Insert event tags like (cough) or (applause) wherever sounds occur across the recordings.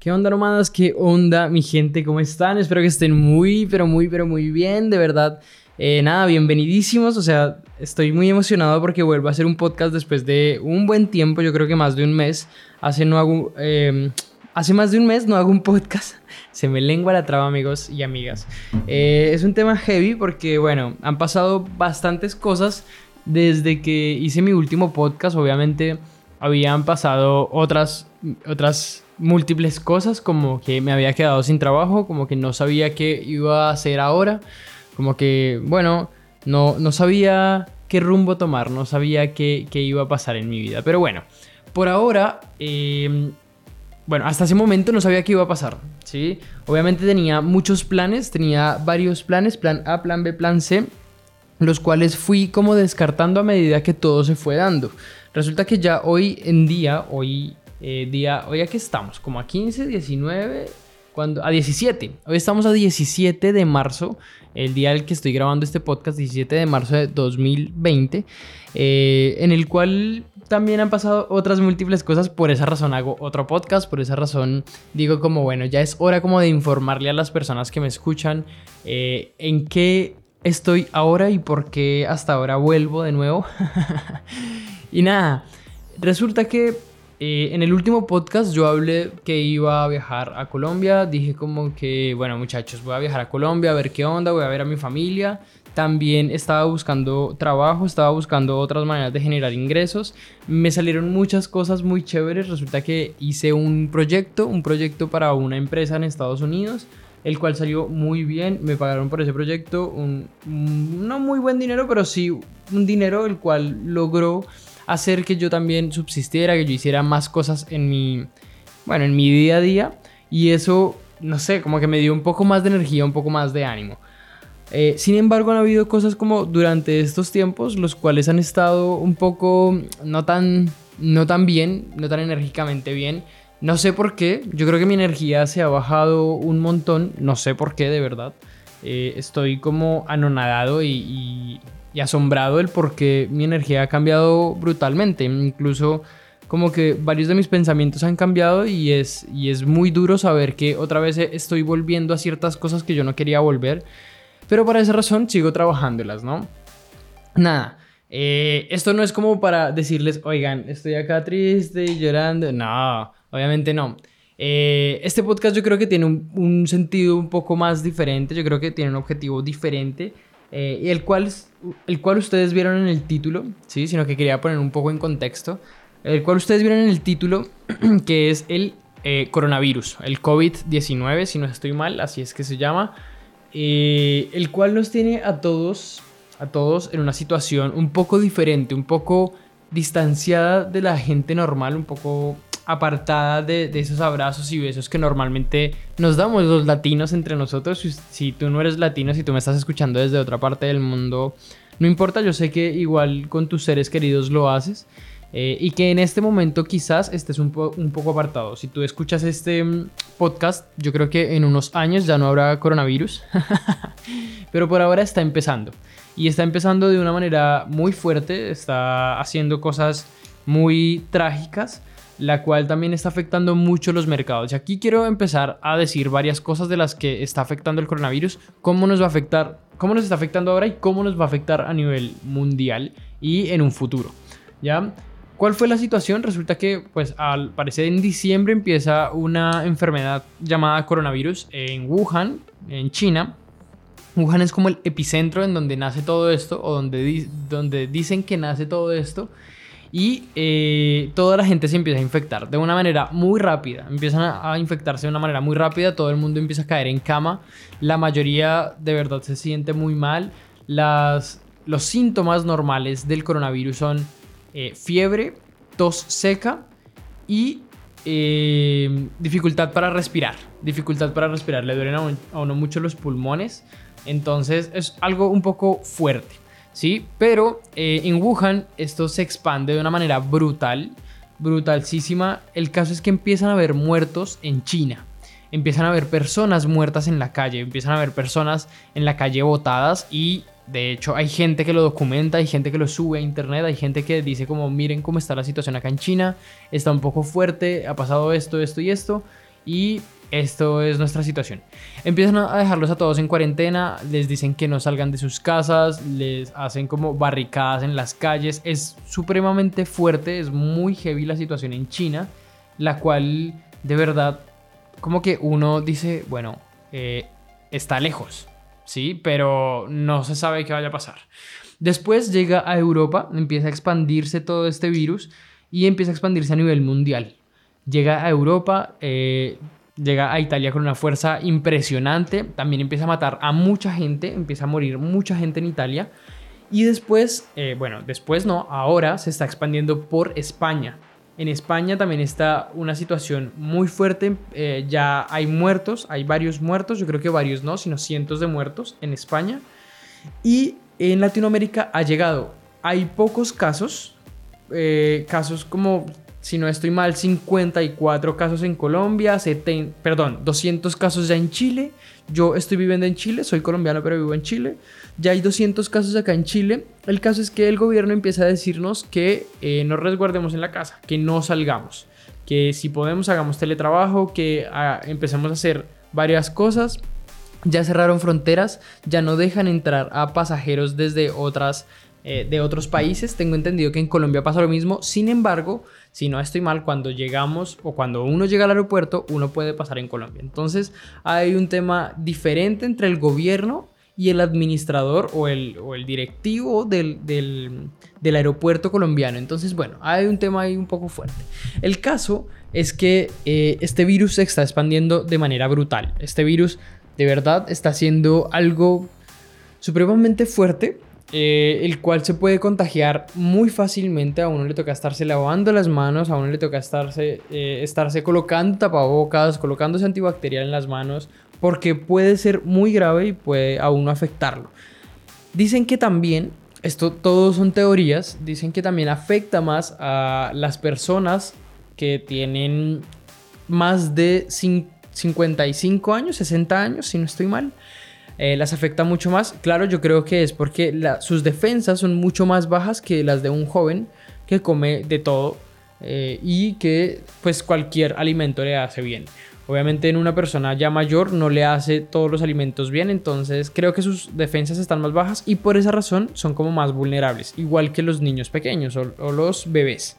¿Qué onda, nómadas? ¿Qué onda, mi gente? ¿Cómo están? Espero que estén muy, pero muy, pero muy bien, de verdad. Eh, nada, bienvenidísimos. O sea, estoy muy emocionado porque vuelvo a hacer un podcast después de un buen tiempo, yo creo que más de un mes. Hace, no hago, em, hace más de un mes no hago un podcast. (laughs) Se me lengua la traba, amigos y amigas. Eh, es un tema heavy porque, bueno, han pasado bastantes cosas desde que hice mi último podcast. Obviamente habían pasado otras, otras múltiples cosas, como que me había quedado sin trabajo, como que no sabía qué iba a hacer ahora como que, bueno, no, no sabía qué rumbo tomar, no sabía qué, qué iba a pasar en mi vida. Pero bueno, por ahora, em, bueno, hasta ese momento no sabía qué iba a pasar, ¿sí? Obviamente tenía muchos planes, tenía varios planes, plan A, plan B, plan C, los cuales fui como descartando a medida que todo se fue dando. Resulta que ya hoy en día, hoy eh, día, hoy aquí estamos, como a 15, 19, cuando, a 17. Hoy estamos a 17 de marzo, el día al que estoy grabando este podcast, 17 de marzo de 2020, eh, en el cual también han pasado otras múltiples cosas. Por esa razón hago otro podcast, por esa razón digo como, bueno, ya es hora como de informarle a las personas que me escuchan eh, en qué estoy ahora y por qué hasta ahora vuelvo de nuevo. (laughs) y nada, resulta que eh, en el último podcast yo hablé que iba a viajar a Colombia. Dije como que, bueno muchachos, voy a viajar a Colombia a ver qué onda, voy a ver a mi familia. También estaba buscando trabajo, estaba buscando otras maneras de generar ingresos. Me salieron muchas cosas muy chéveres. Resulta que hice un proyecto, un proyecto para una empresa en Estados Unidos, el cual salió muy bien. Me pagaron por ese proyecto un, no muy buen dinero, pero sí un dinero el cual logró hacer que yo también subsistiera, que yo hiciera más cosas en mi, bueno, en mi día a día. Y eso, no sé, como que me dio un poco más de energía, un poco más de ánimo. Eh, sin embargo, han habido cosas como durante estos tiempos, los cuales han estado un poco no tan, no tan bien, no tan enérgicamente bien. No sé por qué, yo creo que mi energía se ha bajado un montón, no sé por qué de verdad. Eh, estoy como anonadado y, y asombrado el por qué mi energía ha cambiado brutalmente. Incluso como que varios de mis pensamientos han cambiado y es, y es muy duro saber que otra vez estoy volviendo a ciertas cosas que yo no quería volver. Pero por esa razón sigo trabajándolas, ¿no? Nada. Eh, esto no es como para decirles, oigan, estoy acá triste y llorando. No, obviamente no. Eh, este podcast yo creo que tiene un, un, sentido un poco más diferente, yo creo que tiene un objetivo diferente eh, el, cual, el cual ustedes vieron en el título, ¿sí? sino que quería poner un poco en contexto, el cual ustedes vieron en el título, (clears throat) que es el eh, coronavirus, el COVID-19, si no estoy mal, así es que se llama, eh, el cual nos tiene a todos, a todos en una situación un poco diferente, un poco distanciada de la gente normal, un poco apartada de, esos abrazos y besos que normalmente nos damos los latinos entre nosotros. Si, tú no eres latino, si tú me estás escuchando desde otra parte del mundo, no importa, yo sé que igual con tus seres queridos lo haces. Eh, y que en este momento quizás estés un, poco apartado. Si tú escuchas este mm, podcast, yo creo que en unos años ya no habrá coronavirus, (laughs) pero por ahora está empezando. Y está empezando de una manera muy fuerte, está haciendo cosas muy trágicas la cual también está afectando mucho los mercados. Y aquí quiero empezar a decir varias cosas de las que está afectando el coronavirus, cómo nos va a afectar, cómo nos está afectando ahora y cómo nos va a afectar a nivel mundial y en un futuro. ¿Ya? ¿Cuál fue la situación? Resulta que, pues, al parecer en diciembre empieza una enfermedad llamada coronavirus en Wuhan, en China. Wuhan es como el epicentro en donde nace todo esto, o donde, donde dicen que nace todo esto y eh, toda la gente se empieza a infectar de una manera muy rápida. Empiezan a, infectarse de una manera muy rápida, todo el mundo empieza a caer en cama, la mayoría de verdad se siente muy mal. Los síntomas normales del coronavirus son eh, fiebre, tos seca y eh, dificultad para respirar. Dificultad para respirar, le duelen a uno mucho los pulmones, entonces es algo un poco fuerte. ¿Sí? Pero eh, en Wuhan esto se expande de una manera brutal, brutalísima. El caso es que empiezan a haber muertos en China. Empiezan a haber personas muertas en la calle, empiezan a haber personas en la calle botadas y de hecho hay gente que lo documenta, hay gente que lo sube a internet, hay gente que dice como miren cómo está la situación acá en China, está un poco fuerte, ha pasado esto, esto y esto. y esto es nuestra situación. Empiezan a dejarlos a todos en cuarentena, les dicen que no salgan de sus casas, les hacen como barricadas en las calles. Es supremamente fuerte, es muy heavy la situación en China, la cual de verdad como que uno dice, bueno, eh, está lejos, ¿sí? Pero no se sabe qué vaya a pasar. Después llega a Europa, empieza a expandirse todo este virus y empieza a expandirse a nivel mundial. Llega a Europa, eh, llega a Italia con una fuerza impresionante, también empieza a matar a mucha gente, empieza a morir mucha gente en Italia. Y después, eh, bueno, después no, ahora se está expandiendo por España. En España también está una situación muy fuerte, eh, ya hay muertos, hay varios muertos, yo creo que varios no, sino cientos de muertos en España. Y en Latinoamérica ha llegado, hay pocos casos, eh, casos como si no estoy mal, 54 casos en Colombia, 70, perdón, 200 casos ya en Chile. Yo estoy viviendo en Chile, soy colombiano pero vivo en Chile. Ya hay 200 casos acá en Chile. El caso es que el gobierno empieza a decirnos que eh, nos resguardemos en la casa, que no salgamos, que si podemos hagamos teletrabajo, que ah, empecemos a hacer varias cosas. Ya cerraron fronteras, ya no dejan entrar a pasajeros desde otras eh, de otros países. Tengo entendido que en Colombia pasa lo mismo. Sin embargo, si no estoy mal, cuando llegamos o cuando uno llega al aeropuerto, uno puede pasar en Colombia. Entonces hay un tema diferente entre el gobierno y el administrador o el, directivo del, aeropuerto colombiano. Entonces, bueno, hay un tema ahí un poco fuerte. El caso es que eh, este virus se está expandiendo de manera brutal. Este virus de verdad está haciendo algo supremamente fuerte eh, el cual se puede contagiar muy fácilmente. A uno le toca estarse lavando las manos, a uno le toca estarse, eh, estarse colocando tapabocas, colocándose antibacterial en las manos, porque puede ser muy grave y puede a uno afectarlo. Dicen que también, esto todos son teorías, dicen que también afecta más a las personas que tienen más de 55 años, 60 años, si no estoy mal. Eh, las afecta mucho más. Claro, yo creo que es porque sus defensas son mucho más bajas que las de un joven que come de todo eh, y que pues cualquier alimento le hace bien. Obviamente en una persona ya mayor no le hace todos los alimentos bien, entonces creo que sus defensas están más bajas y por esa razón son como más vulnerables, igual que los niños pequeños o, los bebés.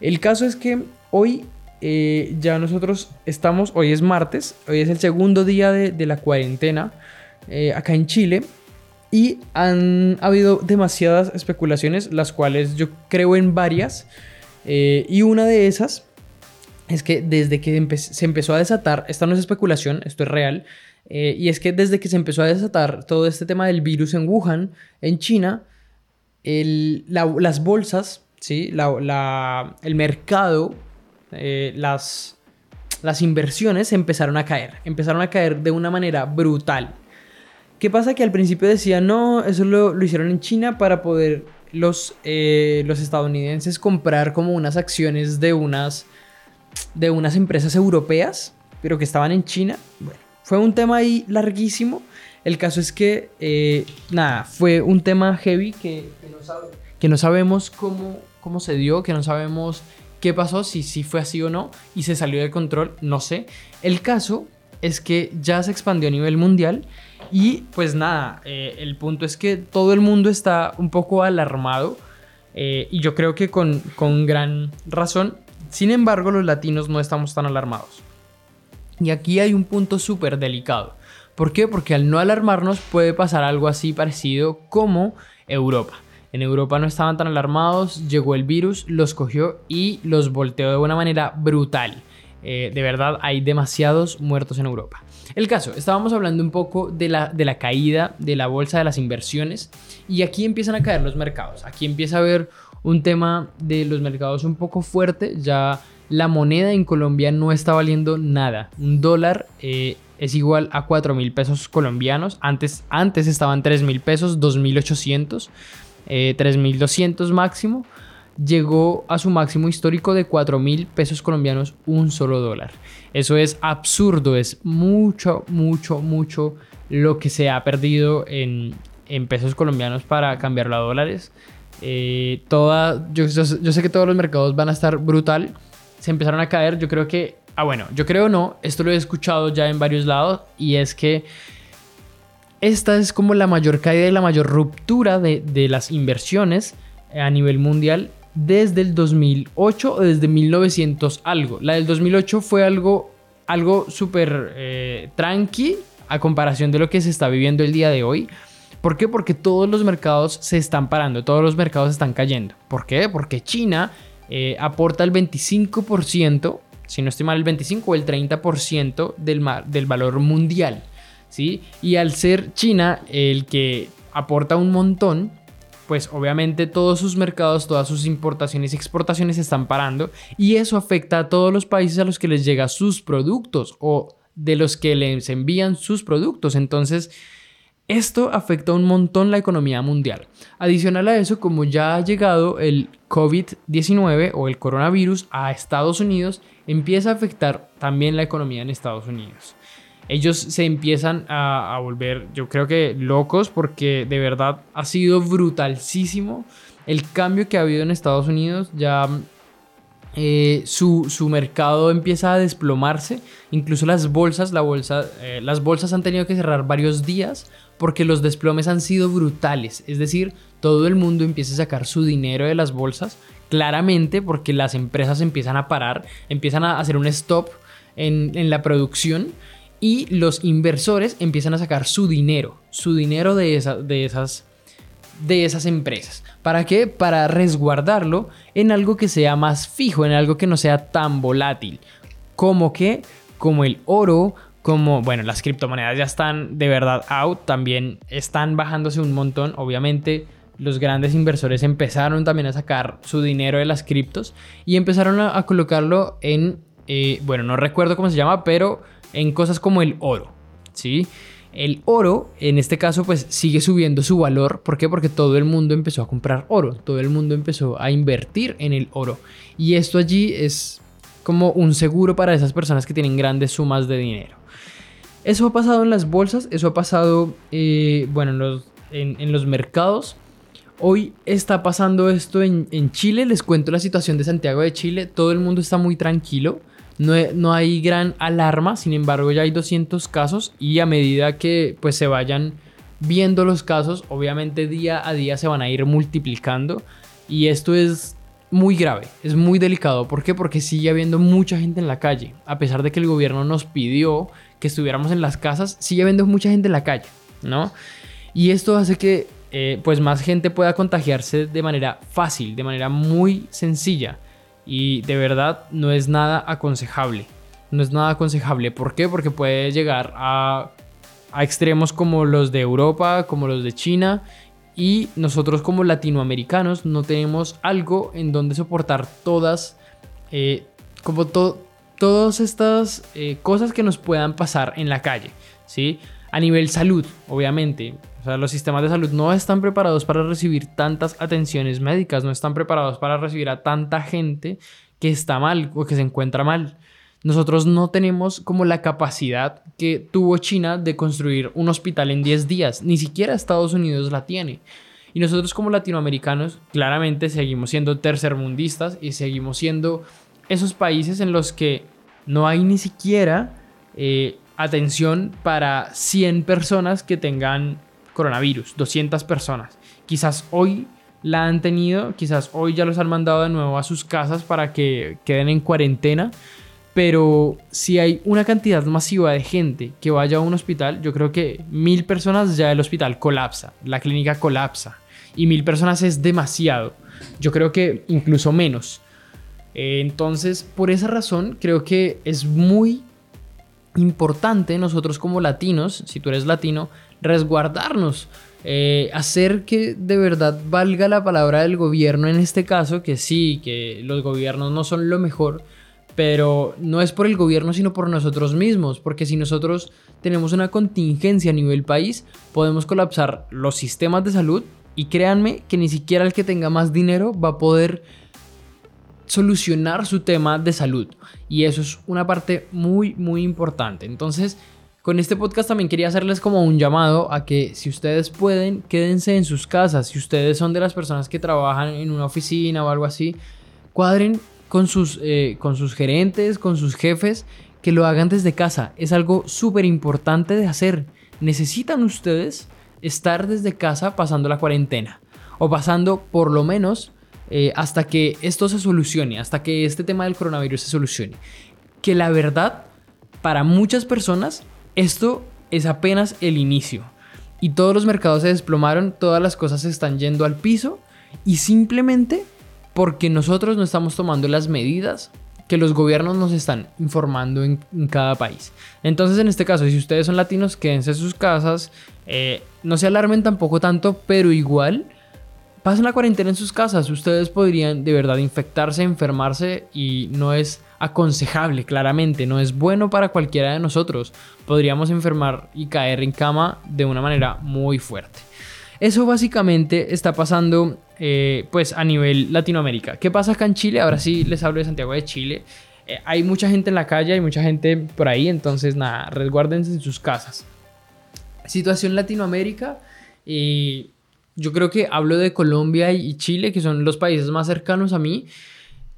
El caso es que hoy eh, ya nosotros estamos, hoy es martes, hoy es el segundo día de la cuarentena. Eh, acá en Chile. Y han habido demasiadas especulaciones, las cuales yo creo en varias. Eh, y una de esas es que desde que se empezó a desatar, esta no es especulación, esto es real, eh, y es que desde que se empezó a desatar todo este tema del virus en Wuhan, en China, las bolsas, ¿sí? el mercado, las, las inversiones empezaron a caer, empezaron a caer de una manera brutal. ¿Qué pasa? Que al principio decían, no, eso lo, hicieron en China para poder los, eh, los estadounidenses comprar como unas acciones de unas, de unas empresas europeas, pero que estaban en China. Bueno, fue un tema ahí larguísimo. El caso es que, eh, nada, fue un tema heavy que, que, no, sabemos cómo, cómo se dio, que no sabemos qué pasó, si sí fue así o no, y se salió de control, no sé. El caso es que ya se expandió a nivel mundial y pues nada, eh, el punto es que todo el mundo está un poco alarmado eh, y yo creo que con, con gran razón. Sin embargo, los latinos no estamos tan alarmados. Y aquí hay un punto súper delicado. ¿Por qué? Porque al no alarmarnos puede pasar algo así parecido como Europa. En Europa no estaban tan alarmados, llegó el virus, los cogió y los volteó de una manera brutal. Eh, de verdad hay demasiados muertos en Europa. El caso, estábamos hablando un poco de la, de la caída de la bolsa de las inversiones y aquí empiezan a caer los mercados. Aquí empieza a haber un tema de los mercados un poco fuerte. Ya la moneda en Colombia no está valiendo nada. Un dólar eh, es igual a 4 mil pesos colombianos. Antes, antes estaban 3 mil pesos, 2.800, eh, 3.200 máximo llegó a su máximo histórico de 4 mil pesos colombianos un solo dólar. Eso es absurdo, es mucho, mucho, mucho lo que se ha perdido en, pesos colombianos para cambiarlo a dólares. Eh, toda, yo, yo, sé que todos los mercados van a estar brutal. Se empezaron a caer. Yo creo que Ah, bueno, yo creo no, esto lo he escuchado ya en varios lados y es que esta es como la mayor caída y la mayor ruptura de, de las inversiones a nivel mundial desde el 2008 o desde 1900 algo. La del 2008 fue algo, algo súper eh, tranqui a comparación de lo que se está viviendo el día de hoy. ¿Por qué? Porque todos los mercados se están parando, todos los mercados están cayendo. ¿Por qué? Porque China eh, aporta el 25%, si no estoy mal, el 25 o el 30% del, del valor mundial. ¿sí? Y al ser China el que aporta un montón, pues obviamente todos sus mercados, todas sus importaciones y exportaciones están parando y eso afecta a todos los países a los que les llega sus productos o de los que les envían sus productos. Entonces, esto afecta un montón la economía mundial. Adicional a eso, como ya ha llegado el COVID-19 o el coronavirus a Estados Unidos, empieza a afectar también la economía en Estados Unidos ellos se empiezan a, volver, yo creo que locos, porque de verdad ha sido brutalísimo el cambio que ha habido en Estados Unidos. Ya eh, su, mercado empieza a desplomarse. Incluso las bolsas, la bolsa, eh, las bolsas han tenido que cerrar varios días porque los desplomes han sido brutales. Es decir, todo el mundo empieza a sacar su dinero de las bolsas. Claramente porque las empresas empiezan a parar, empiezan a hacer un stop en, en la producción y los inversores empiezan a sacar su dinero, su dinero de, de, esas, de esas empresas. ¿Para qué? Para resguardarlo en algo que sea más fijo, en algo que no sea tan volátil. Como que, como el oro, como, bueno, las criptomonedas ya están de verdad out, también están bajándose un montón, obviamente. Los grandes inversores empezaron también a sacar su dinero de las criptos y empezaron a, colocarlo en, eh, bueno, no recuerdo cómo se llama, pero en cosas como el oro, ¿sí? El oro, en este caso, pues sigue subiendo su valor. ¿Por qué? Porque todo el mundo empezó a comprar oro, todo el mundo empezó a invertir en el oro. Y esto allí es como un seguro para esas personas que tienen grandes sumas de dinero. Eso ha pasado en las bolsas, eso ha pasado, eh, bueno, en los, mercados. Hoy está pasando esto en Chile, les cuento la situación de Santiago de Chile, todo el mundo está muy tranquilo. No, hay gran alarma, sin embargo ya hay 200 casos y a medida que pues se vayan viendo los casos, obviamente día a día se van a ir multiplicando y esto es muy grave, es muy delicado. ¿Por qué? Porque sigue habiendo mucha gente en la calle. A pesar de que el gobierno nos pidió que estuviéramos en las casas, sigue habiendo mucha gente en la calle, ¿no? Y esto hace que eh, pues más gente pueda contagiarse de manera fácil, de manera muy sencilla. Y de verdad no es nada aconsejable. No es nada aconsejable. ¿Por qué? Porque puede llegar a, extremos como los de Europa, como los de China. Y nosotros como latinoamericanos no tenemos algo en donde soportar todas, eh, como todas estas eh, cosas que nos puedan pasar en la calle. ¿sí? A nivel salud, obviamente. O sea, los sistemas de salud no están preparados para recibir tantas atenciones médicas, no están preparados para recibir a tanta gente que está mal o que se encuentra mal. Nosotros no tenemos como la capacidad que tuvo China de construir un hospital en 10 días, ni siquiera Estados Unidos la tiene. Y nosotros como latinoamericanos claramente seguimos siendo tercermundistas y seguimos siendo esos países en los que no hay ni siquiera eh, atención para 100 personas que tengan coronavirus, 200 personas. Quizás hoy la han tenido, quizás hoy ya los han mandado de nuevo a sus casas para que queden en cuarentena, pero si hay una cantidad masiva de gente que vaya a un hospital, yo creo que mil personas ya el hospital colapsa, la clínica colapsa, y mil personas es demasiado, yo creo que incluso menos. Eh, entonces, por esa razón, creo que es muy importante nosotros como latinos, si tú eres latino, resguardarnos, eh, hacer que de verdad valga la palabra del gobierno en este caso, que sí, que los gobiernos no son lo mejor, pero no es por el gobierno, sino por nosotros mismos, porque si nosotros tenemos una contingencia a nivel país, podemos colapsar los sistemas de salud y créanme que ni siquiera el que tenga más dinero va a poder solucionar su tema de salud. Y eso es una parte muy, muy importante. Entonces, con este podcast también quería hacerles como un llamado a que si ustedes pueden, quédense en sus casas. Si ustedes son de las personas que trabajan en una oficina o algo así, cuadren con sus, eh, con sus gerentes, con sus jefes, que lo hagan desde casa. Es algo súper importante de hacer. Necesitan ustedes estar desde casa pasando la cuarentena o pasando por lo menos eh, hasta que esto se solucione, hasta que este tema del coronavirus se solucione. Que la verdad, para muchas personas, esto es apenas el inicio. Y todos los mercados se desplomaron, todas las cosas se están yendo al piso y simplemente porque nosotros no estamos tomando las medidas que los gobiernos nos están informando en, cada país. Entonces, en este caso, si ustedes son latinos, quédense en sus casas, eh, no se alarmen tampoco tanto, pero igual pasen la cuarentena en sus casas. Ustedes podrían de verdad infectarse, enfermarse y no es aconsejable, claramente, no es bueno para cualquiera de nosotros. Podríamos enfermar y caer en cama de una manera muy fuerte. Eso básicamente está pasando eh, pues a nivel Latinoamérica. ¿Qué pasa acá en Chile? Ahora sí les hablo de Santiago de Chile. Eh, hay mucha gente en la calle, hay mucha gente por ahí, entonces nada, resguárdense en sus casas. Situación Latinoamérica. y yo creo que hablo de Colombia y Chile, que son los países más cercanos a mí.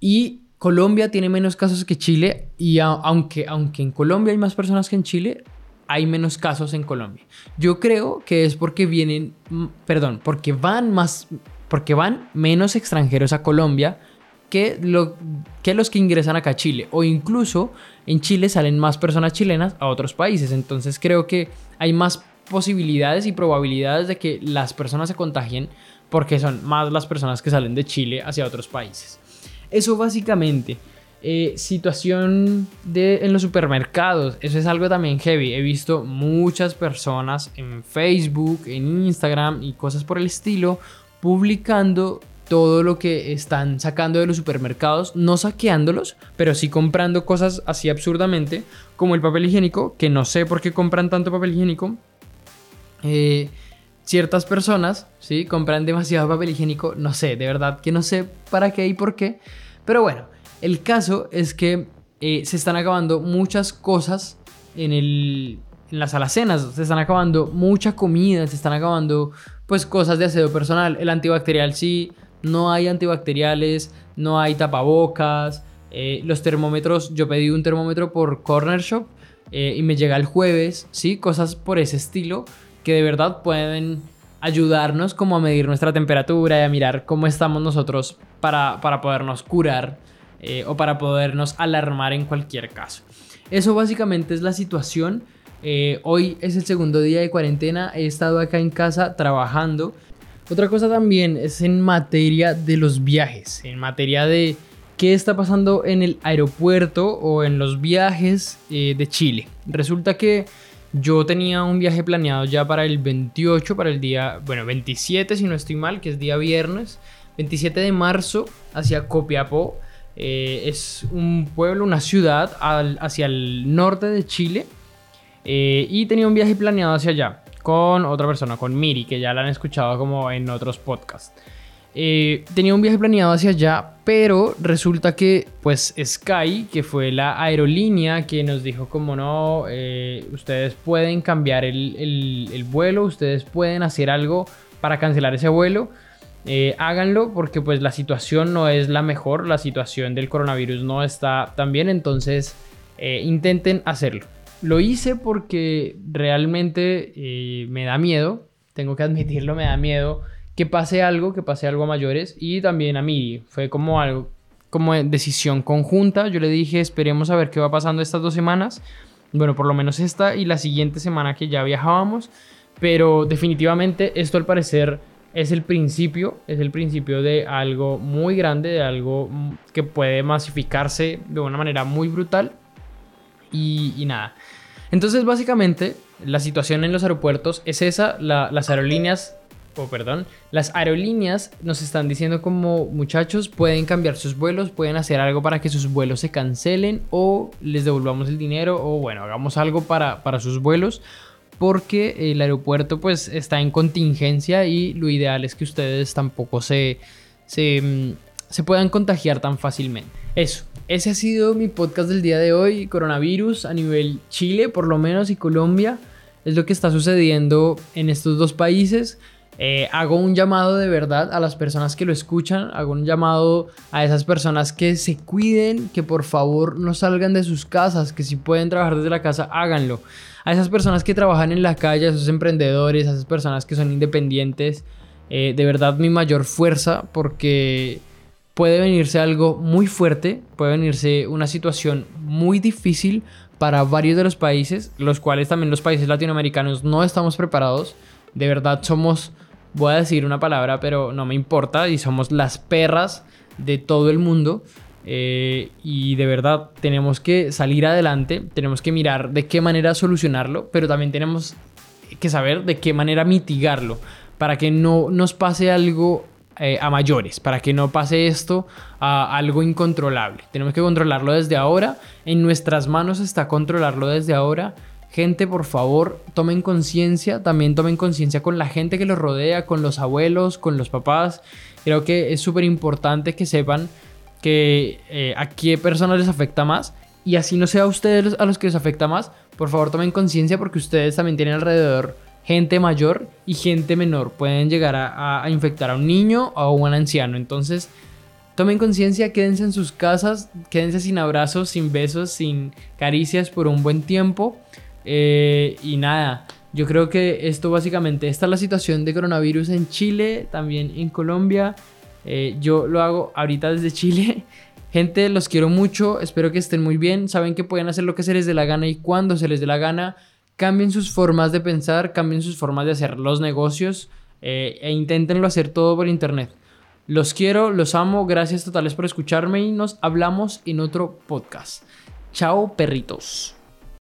Y Colombia tiene menos casos que Chile. Y aunque, aunque en Colombia hay más personas que en Chile, hay menos casos en Colombia. Yo creo que es porque vienen, perdón, porque van más, porque van menos extranjeros a Colombia que, que los que ingresan acá a Chile. O incluso en Chile salen más personas chilenas a otros países. Entonces creo que hay más posibilidades y probabilidades de que las personas se contagien porque son más las personas que salen de Chile hacia otros países. Eso básicamente. Eh, situación de, en los supermercados, eso es algo también heavy. He visto muchas personas en Facebook, en Instagram y cosas por el estilo publicando todo lo que están sacando de los supermercados, no saqueándolos, pero sí comprando cosas así absurdamente, como el papel higiénico, que no sé por qué compran tanto papel higiénico, eh, ciertas personas, ¿sí? Compran demasiado papel higiénico, no sé, de verdad que no sé para qué y por qué. Pero bueno, el caso es que eh, se están acabando muchas cosas en, el, en las alacenas, se están acabando mucha comida, se están acabando pues cosas de aseo personal. El antibacterial sí, no hay antibacteriales, no hay tapabocas. Eh, los termómetros, yo pedí un termómetro por Corner Shop y me llega el jueves, ¿sí? Cosas por ese estilo que de verdad pueden ayudarnos como a medir nuestra temperatura y a mirar cómo estamos nosotros para, para podernos curar eh, o para podernos alarmar en cualquier caso. Eso básicamente es la situación. Eh, hoy es el segundo día de cuarentena, he estado acá en casa trabajando. Otra cosa también es en materia de los viajes, en materia de qué está pasando en el aeropuerto o en los viajes eh, de Chile. Resulta que yo tenía un viaje planeado ya para el 28, para el día, bueno, 27 si no estoy mal, que es día viernes, 27 de marzo hacia Copiapó. Eh, es un pueblo, una ciudad hacia el norte de Chile. Eh, y tenía un viaje planeado hacia allá con otra persona, con Miri, que ya la han escuchado como en otros podcasts. Eh, tenía un viaje planeado hacia allá, pero resulta que pues Sky, que fue la aerolínea que nos dijo como no, eh, ustedes pueden cambiar el, vuelo, ustedes pueden hacer algo para cancelar ese vuelo. Eh, háganlo porque pues la situación no es la mejor, la situación del coronavirus no está tan bien, entonces intenten hacerlo. Lo hice porque realmente me da miedo, tengo que admitirlo, me da miedo que pase algo, que pase algo a mayores y también a mí. Fue como algo, como decisión conjunta. Yo le dije, esperemos a ver qué va pasando estas dos semanas. Bueno, por lo menos esta y la siguiente semana que ya viajábamos. Pero definitivamente esto al parecer es el principio, es el principio de algo muy grande, de algo que puede masificarse de una manera muy brutal. Y, nada. Entonces básicamente la situación en los aeropuertos es esa, las aerolíneas o perdón, las aerolíneas nos están diciendo como muchachos pueden cambiar sus vuelos, pueden hacer algo para que sus vuelos se cancelen o les devolvamos el dinero o bueno, hagamos algo para, para sus vuelos porque el aeropuerto pues está en contingencia y lo ideal es que ustedes tampoco se, se, mm, se puedan contagiar tan fácilmente. Eso, ese ha sido mi podcast del día de hoy, coronavirus a nivel Chile por lo menos y Colombia. Es lo que está sucediendo en estos dos países. Eh, hago un llamado de verdad a las personas que lo escuchan, hago un llamado a esas personas que se cuiden, que por favor no salgan de sus casas, que si pueden trabajar desde la casa, háganlo. A esas personas que trabajan en la calle, a esos emprendedores, a esas personas que son independientes, eh, de verdad mi mayor fuerza porque puede venirse algo muy fuerte, puede venirse una situación muy difícil para varios de los países, los cuales también los países latinoamericanos no estamos preparados. De verdad somos voy a decir una palabra, pero no me importa, y somos las perras de todo el mundo. Eh, y de verdad tenemos que salir adelante, tenemos que mirar de qué manera solucionarlo, pero también tenemos que saber de qué manera mitigarlo para que no nos pase algo eh, a mayores, para que no pase esto a algo incontrolable. Tenemos que controlarlo desde ahora, en nuestras manos está controlarlo desde ahora Gente, por favor, tomen conciencia, también tomen conciencia con la gente que los rodea, con los abuelos, con los papás. Creo que es súper importante que sepan que eh, a qué personas les afecta más y así no sea a ustedes a los que les afecta más, por favor tomen conciencia porque ustedes también tienen alrededor gente mayor y gente menor. Pueden llegar a, a infectar a un niño o a un anciano. Entonces, tomen conciencia, quédense en sus casas, quédense sin abrazos, sin besos, sin caricias por un buen tiempo. Eh, y nada, yo creo que esto básicamente, esta es la situación de coronavirus en Chile, también en Colombia. Eh, yo lo hago ahorita desde Chile. (laughs) Gente, los quiero mucho, espero que estén muy bien. Saben que pueden hacer lo que se les dé la gana y cuando se les dé la gana. Cambien sus formas de pensar, cambien sus formas de hacer los negocios eh, e inténtenlo hacer todo por internet. Los quiero, los amo, gracias totales por escucharme y nos hablamos en otro podcast. Chao, perritos.